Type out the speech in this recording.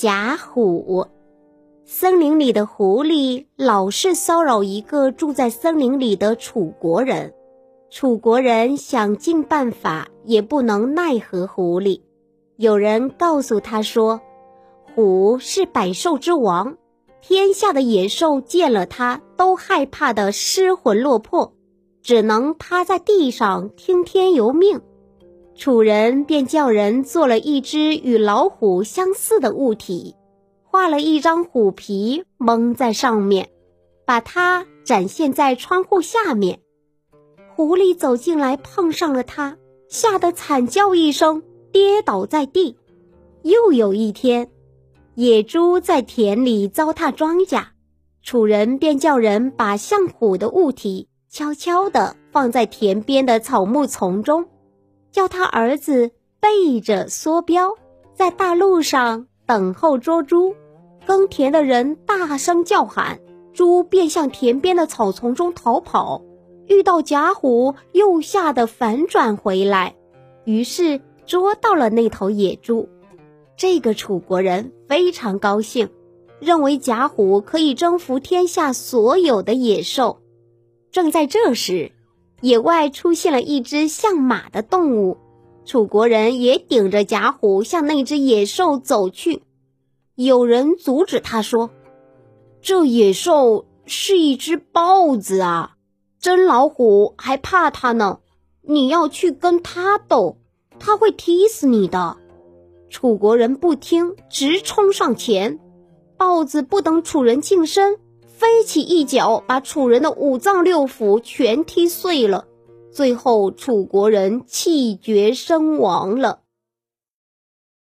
贾虎。森林里的狐狸老是骚扰一个住在森林里的楚国人，楚国人想尽办法也不能奈何狐狸。有人告诉他说，虎是百兽之王，天下的野兽见了它都害怕的失魂落魄，只能趴在地上听天由命。楚人便叫人做了一只与老虎相似的物体，画了一张虎皮蒙在上面，把它展现在窗户下面。狐狸走进来碰上了它，吓得惨叫一声，跌倒在地。又有一天，野猪在田里糟蹋庄稼，楚人便叫人把像虎的物体悄悄地放在田边的草木丛中。叫他儿子背着梭镖，在大路上等候捉猪。耕田的人大声叫喊，猪便向田边的草丛中逃跑。遇到贾虎，又吓得反转回来，于是捉到了那头野猪。这个楚国人非常高兴，认为贾虎可以征服天下所有的野兽。正在这时，野外出现了一只像马的动物，楚国人也顶着甲虎向那只野兽走去。有人阻止他说：“这野兽是一只豹子啊，真老虎还怕它呢。你要去跟它斗，它会踢死你的。”楚国人不听，直冲上前。豹子不等楚人近身。飞起一脚，把楚人的五脏六腑全踢碎了，最后楚国人气绝身亡了。